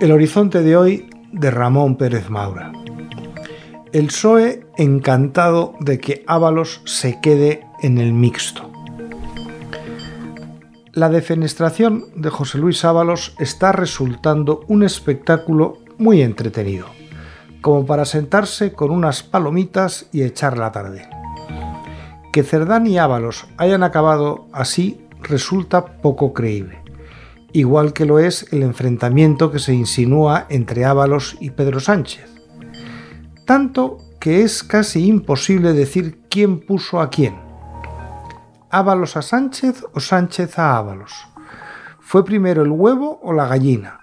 El horizonte de hoy de Ramón Pérez Maura. El PSOE encantado de que Ábalos se quede en el mixto. La defenestración de José Luis Ábalos está resultando un espectáculo muy entretenido, como para sentarse con unas palomitas y echar la tarde. Que Cerdán y Ábalos hayan acabado así resulta poco creíble igual que lo es el enfrentamiento que se insinúa entre Ábalos y Pedro Sánchez. Tanto que es casi imposible decir quién puso a quién. ¿Ábalos a Sánchez o Sánchez a Ábalos? ¿Fue primero el huevo o la gallina?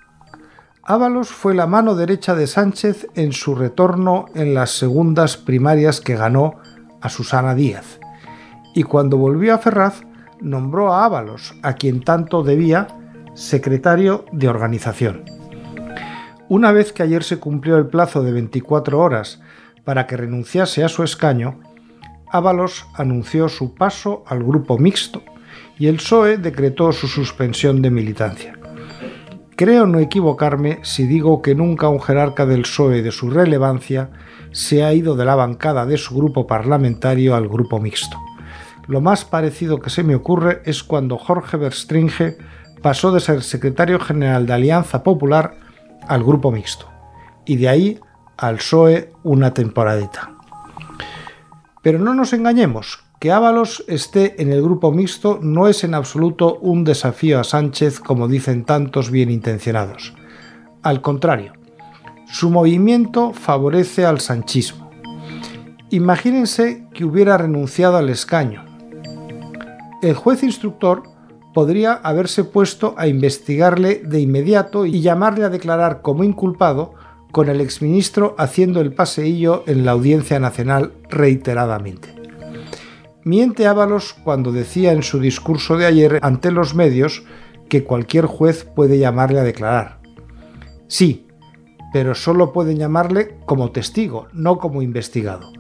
Ábalos fue la mano derecha de Sánchez en su retorno en las segundas primarias que ganó a Susana Díaz, y cuando volvió a Ferraz nombró a Ábalos, a quien tanto debía, secretario de organización. Una vez que ayer se cumplió el plazo de 24 horas para que renunciase a su escaño, Ábalos anunció su paso al grupo mixto y el PSOE decretó su suspensión de militancia. Creo no equivocarme si digo que nunca un jerarca del PSOE de su relevancia se ha ido de la bancada de su grupo parlamentario al grupo mixto. Lo más parecido que se me ocurre es cuando Jorge Verstringe pasó de ser secretario general de Alianza Popular al Grupo Mixto y de ahí al PSOE una temporadita. Pero no nos engañemos, que Ábalos esté en el Grupo Mixto no es en absoluto un desafío a Sánchez como dicen tantos bien intencionados. Al contrario, su movimiento favorece al sanchismo. Imagínense que hubiera renunciado al escaño. El juez instructor podría haberse puesto a investigarle de inmediato y llamarle a declarar como inculpado con el exministro haciendo el paseillo en la Audiencia Nacional reiteradamente. Miente Ábalos cuando decía en su discurso de ayer ante los medios que cualquier juez puede llamarle a declarar. Sí, pero solo pueden llamarle como testigo, no como investigado.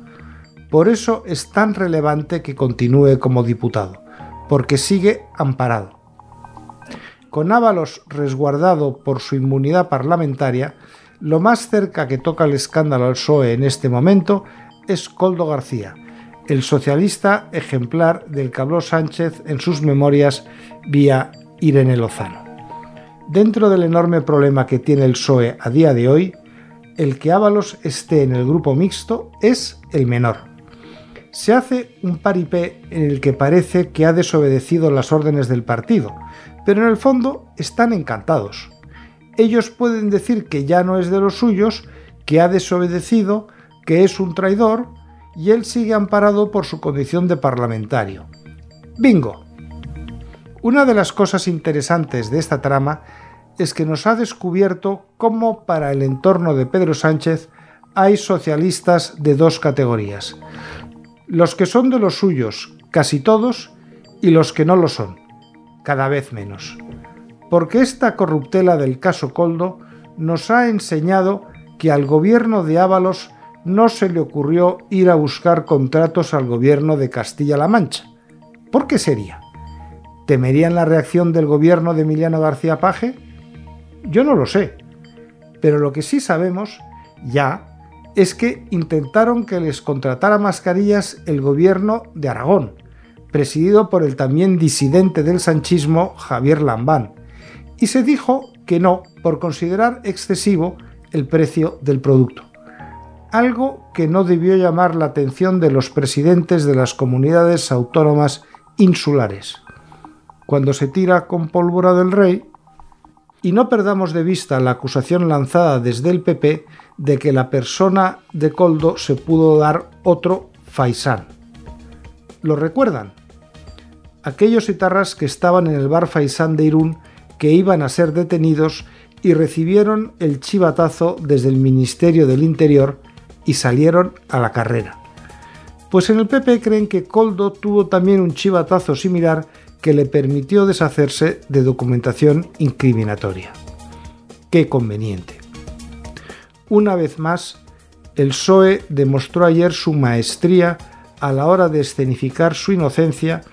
Por eso es tan relevante que continúe como diputado porque sigue amparado. Con Ábalos resguardado por su inmunidad parlamentaria, lo más cerca que toca el escándalo al PSOE en este momento es Coldo García, el socialista ejemplar del que habló Sánchez en sus memorias vía Irene Lozano. Dentro del enorme problema que tiene el PSOE a día de hoy, el que Ábalos esté en el grupo mixto es el menor se hace un paripé en el que parece que ha desobedecido las órdenes del partido, pero en el fondo están encantados. Ellos pueden decir que ya no es de los suyos, que ha desobedecido, que es un traidor, y él sigue amparado por su condición de parlamentario. Bingo. Una de las cosas interesantes de esta trama es que nos ha descubierto cómo para el entorno de Pedro Sánchez hay socialistas de dos categorías los que son de los suyos, casi todos, y los que no lo son, cada vez menos. Porque esta corruptela del caso Coldo nos ha enseñado que al gobierno de Ábalos no se le ocurrió ir a buscar contratos al gobierno de Castilla-La Mancha. ¿Por qué sería? ¿Temerían la reacción del gobierno de Emiliano García Paje? Yo no lo sé. Pero lo que sí sabemos, ya, es que intentaron que les contratara mascarillas el gobierno de Aragón, presidido por el también disidente del sanchismo Javier Lambán, y se dijo que no por considerar excesivo el precio del producto. Algo que no debió llamar la atención de los presidentes de las comunidades autónomas insulares. Cuando se tira con pólvora del rey, y no perdamos de vista la acusación lanzada desde el PP de que la persona de Coldo se pudo dar otro Faisán. ¿Lo recuerdan? Aquellos etarras que estaban en el bar Faisán de Irún que iban a ser detenidos y recibieron el chivatazo desde el Ministerio del Interior y salieron a la carrera. Pues en el PP creen que Coldo tuvo también un chivatazo similar que le permitió deshacerse de documentación incriminatoria. Qué conveniente. Una vez más, el PSOE demostró ayer su maestría a la hora de escenificar su inocencia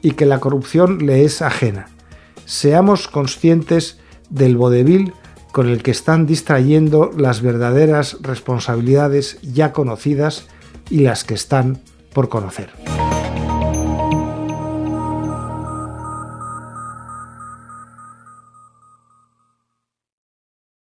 y que la corrupción le es ajena. Seamos conscientes del vodevil con el que están distrayendo las verdaderas responsabilidades ya conocidas y las que están por conocer.